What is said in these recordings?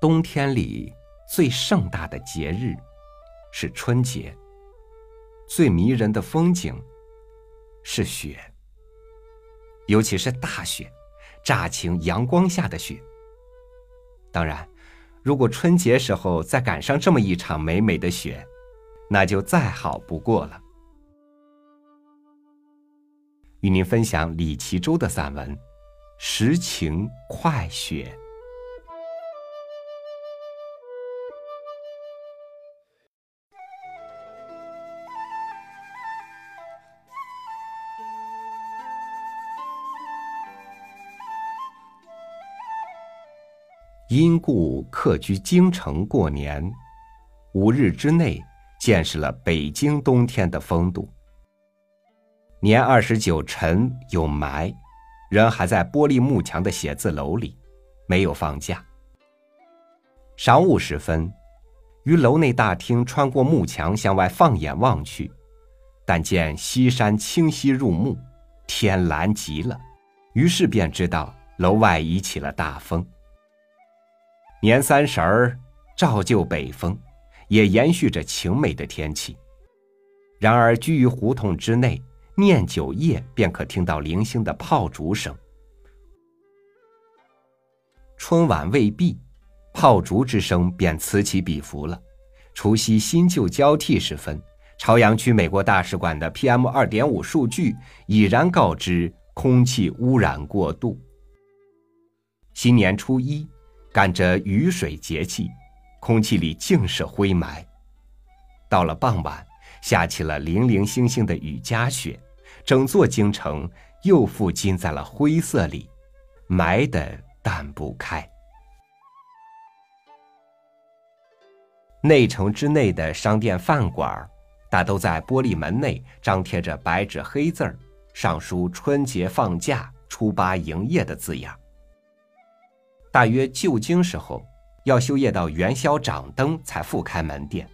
冬天里最盛大的节日是春节，最迷人的风景是雪，尤其是大雪，乍晴阳光下的雪。当然，如果春节时候再赶上这么一场美美的雪，那就再好不过了。与您分享李其周的散文《时晴快雪》。因故客居京城过年，五日之内见识了北京冬天的风度。年二十九晨有霾，人还在玻璃幕墙的写字楼里，没有放假。晌午时分，于楼内大厅穿过幕墙向外放眼望去，但见西山清晰入目，天蓝极了，于是便知道楼外已起了大风。年三十儿，照旧北风，也延续着晴美的天气。然而居于胡同之内，念九夜便可听到零星的炮竹声。春晚未毕，炮竹之声便此起彼伏了。除夕新旧交替时分，朝阳区美国大使馆的 PM 二点五数据已然告知空气污染过度。新年初一。赶着雨水节气，空气里尽是灰霾。到了傍晚，下起了零零星星的雨夹雪，整座京城又覆浸在了灰色里，霾得淡不开。内城之内的商店饭馆，大都在玻璃门内张贴着白纸黑字儿，上书“春节放假，初八营业”的字样。大约旧京时候，要休业到元宵掌灯才复开门店，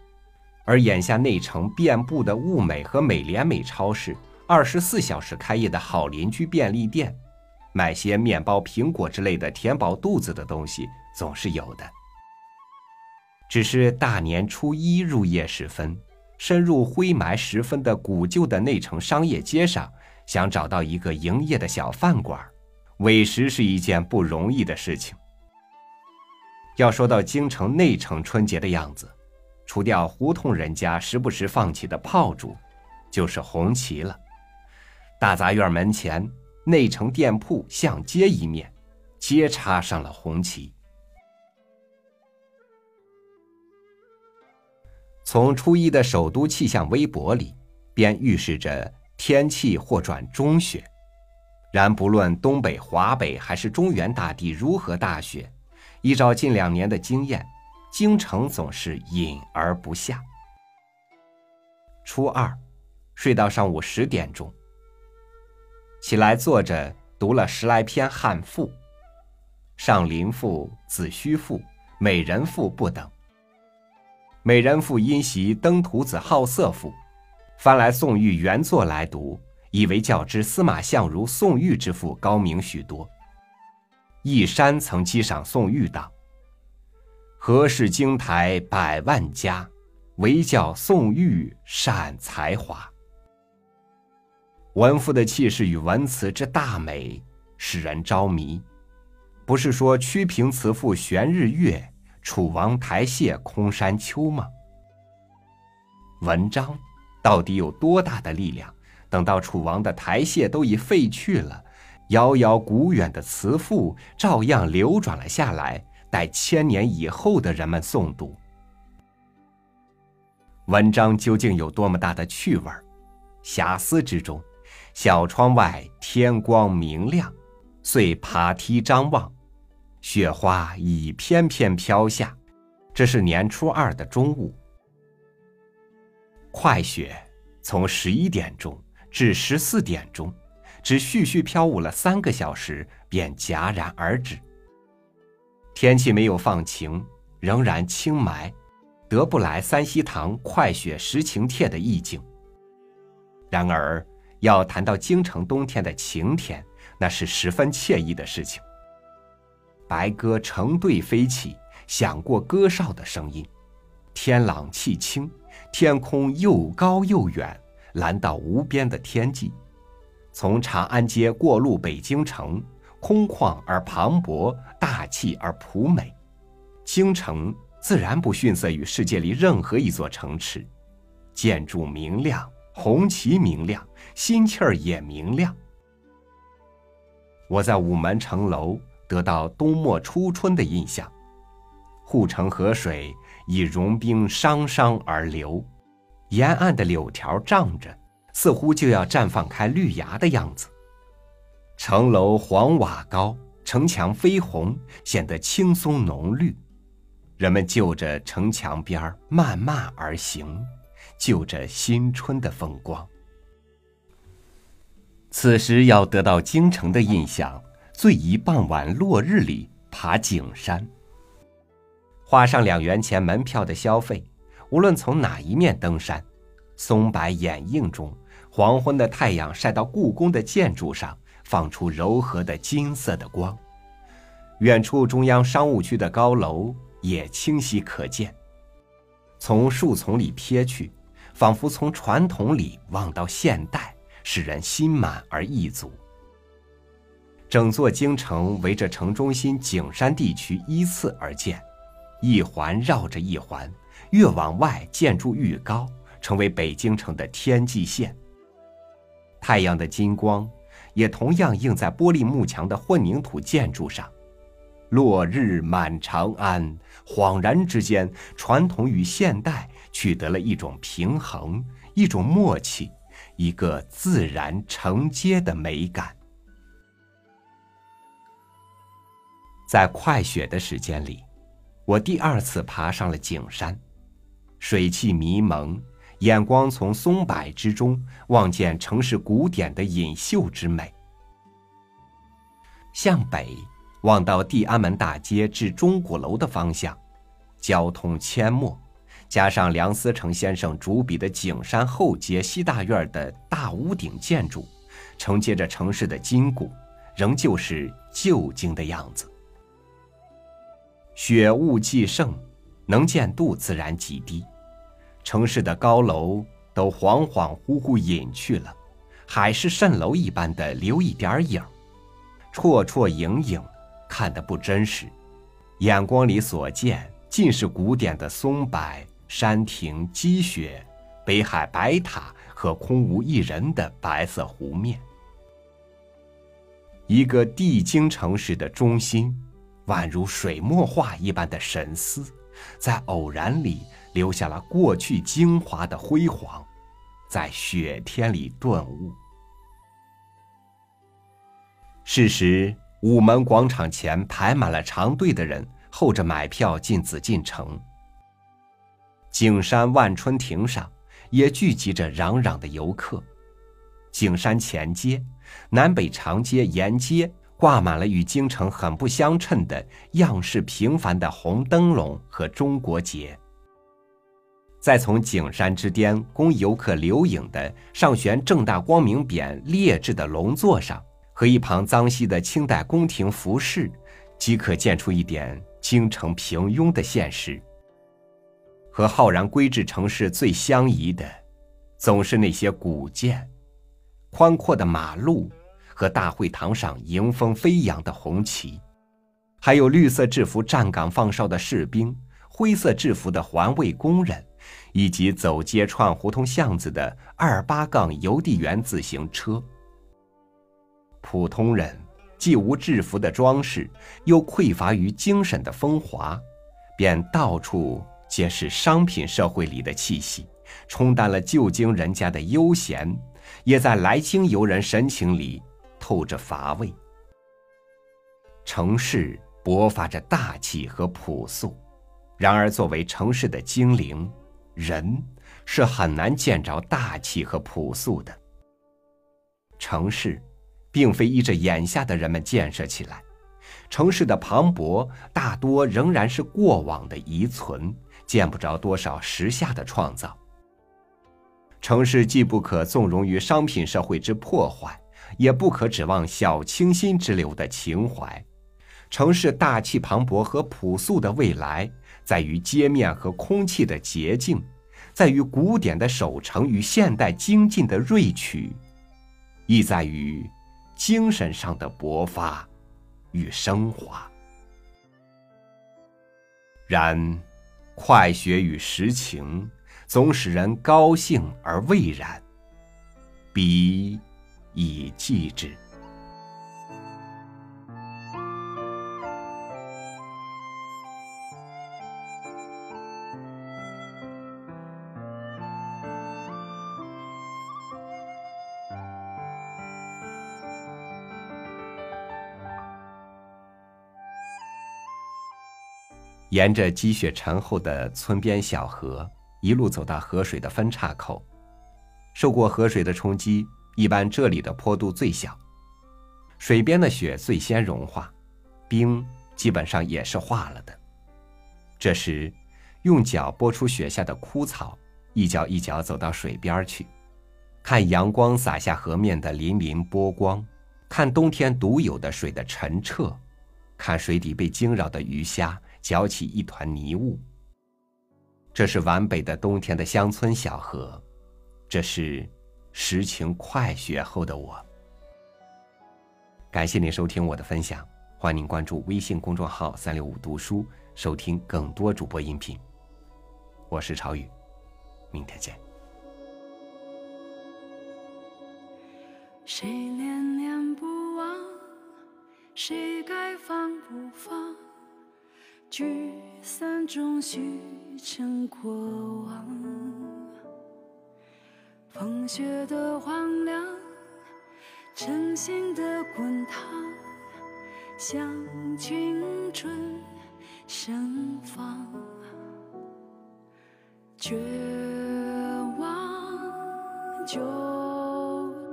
而眼下内城遍布的物美和美廉美超市，二十四小时开业的好邻居便利店，买些面包、苹果之类的填饱肚子的东西总是有的。只是大年初一入夜时分，深入灰霾时分的古旧的内城商业街上，想找到一个营业的小饭馆，委实是一件不容易的事情。要说到京城内城春节的样子，除掉胡同人家时不时放起的炮竹，就是红旗了。大杂院门前，内城店铺向街一面，皆插上了红旗。从初一的首都气象微博里，便预示着天气或转中雪。然不论东北、华北还是中原大地如何大雪。依照近两年的经验，京城总是隐而不下。初二，睡到上午十点钟，起来坐着读了十来篇汉赋，《上林赋》《子虚赋》《美人赋》不等。《美人赋》因袭登徒子好色赋，翻来宋玉原作来读，以为较之司马相如、宋玉之赋高明许多。一山曾击赏宋玉道：“何事京台百万家，唯教宋玉善才华。”文赋的气势与文辞之大美，使人着迷。不是说屈平辞赋悬日月，楚王台榭空山丘吗？文章到底有多大的力量？等到楚王的台榭都已废去了。遥遥古远的词赋照样流转了下来，待千年以后的人们诵读。文章究竟有多么大的趣味？遐思之中，小窗外天光明亮，遂爬梯张望，雪花已翩翩飘下。这是年初二的中午，快雪从十一点钟至十四点钟。只絮絮飘舞了三个小时，便戛然而止。天气没有放晴，仍然清霾，得不来三希堂快雪时晴帖的意境。然而，要谈到京城冬天的晴天，那是十分惬意的事情。白鸽成对飞起，响过歌哨的声音。天朗气清，天空又高又远，蓝到无边的天际。从长安街过路北京城，空旷而磅礴，大气而朴美。京城自然不逊色于世界里任何一座城池，建筑明亮，红旗明亮，心气儿也明亮。我在午门城楼得到冬末初春的印象，护城河水。以融冰汤汤而流，沿岸的柳条仗着，似乎就要绽放开绿芽的样子。城楼黄瓦高，城墙绯红，显得青松浓绿。人们就着城墙边慢慢而行，就着新春的风光。此时要得到京城的印象，最宜傍晚落日里爬景山。花上两元钱门票的消费，无论从哪一面登山，松柏掩映中，黄昏的太阳晒到故宫的建筑上，放出柔和的金色的光。远处中央商务区的高楼也清晰可见。从树丛里瞥去，仿佛从传统里望到现代，使人心满而意足。整座京城围着城中心景山地区依次而建。一环绕着一环，越往外建筑愈高，成为北京城的天际线。太阳的金光也同样映在玻璃幕墙的混凝土建筑上。落日满长安，恍然之间，传统与现代取得了一种平衡，一种默契，一个自然承接的美感。在快雪的时间里。我第二次爬上了景山，水汽迷蒙，眼光从松柏之中望见城市古典的隐秀之美。向北望到地安门大街至钟鼓楼的方向，交通阡陌，加上梁思成先生主笔的景山后街西大院的大屋顶建筑，承接着城市的筋骨，仍旧是旧京的样子。雪雾既盛，能见度自然极低，城市的高楼都恍恍惚惚隐去了，海市蜃楼一般的留一点影，绰绰影影，看得不真实。眼光里所见尽是古典的松柏、山亭、积雪、北海白塔和空无一人的白色湖面。一个地京城市的中心。宛如水墨画一般的神思，在偶然里留下了过去精华的辉煌，在雪天里顿悟。是时，午门广场前排满了长队的人，候着买票进紫禁城。景山万春亭上也聚集着攘攘的游客。景山前街、南北长街沿街。挂满了与京城很不相称的样式平凡的红灯笼和中国结。再从景山之巅供游客留影的上悬正大光明匾列制的龙座上，和一旁脏兮的清代宫廷服饰，即可见出一点京城平庸的现实。和浩然规制城市最相宜的，总是那些古建、宽阔的马路。和大会堂上迎风飞扬的红旗，还有绿色制服站岗放哨的士兵，灰色制服的环卫工人，以及走街串胡同巷子的二八杠邮递员自行车。普通人既无制服的装饰，又匮乏于精神的风华，便到处皆是商品社会里的气息，冲淡了旧京人家的悠闲，也在来京游人神情里。透着乏味。城市勃发着大气和朴素，然而作为城市的精灵，人是很难见着大气和朴素的。城市，并非依着眼下的人们建设起来，城市的磅礴大多仍然是过往的遗存，见不着多少时下的创造。城市既不可纵容于商品社会之破坏。也不可指望小清新之流的情怀，城市大气磅礴和朴素的未来，在于街面和空气的洁净，在于古典的守城与现代精进的锐取，亦在于精神上的勃发与升华。然，快学与实情，总使人高兴而未然。彼以继之。沿着积雪沉厚的村边小河，一路走到河水的分岔口。受过河水的冲击，一般这里的坡度最小，水边的雪最先融化，冰基本上也是化了的。这时，用脚拨出雪下的枯草，一脚一脚走到水边去，看阳光洒下河面的粼粼波光，看冬天独有的水的澄澈，看水底被惊扰的鱼虾。搅起一团泥雾。这是皖北的冬天的乡村小河，这是实情快雪后的我。感谢您收听我的分享，欢迎您关注微信公众号“三六五读书”，收听更多主播音频。我是朝雨，明天见。谁念念不忘？谁该放不放？聚散终须成过往，风雪的荒凉，晨星的滚烫，像青春盛放，绝望就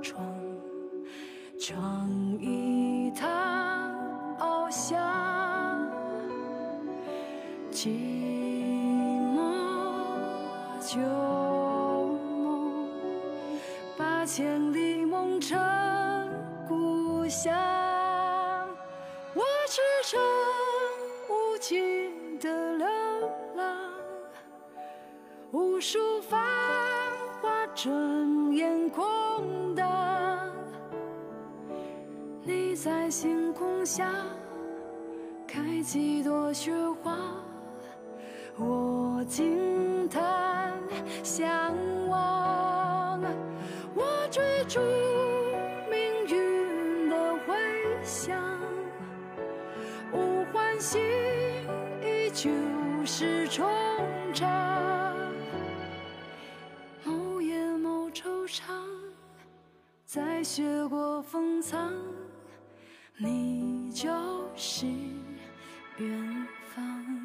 闯，闯一寂寞旧梦，八千里梦成故乡。我驰骋无尽的流浪，无数繁华睁眼空荡。你在星空下开几朵雪花。我惊叹向往，我追逐命运的回响，无欢喜依旧是惆怅，某夜某惆怅，在雪过封藏，你就是远方。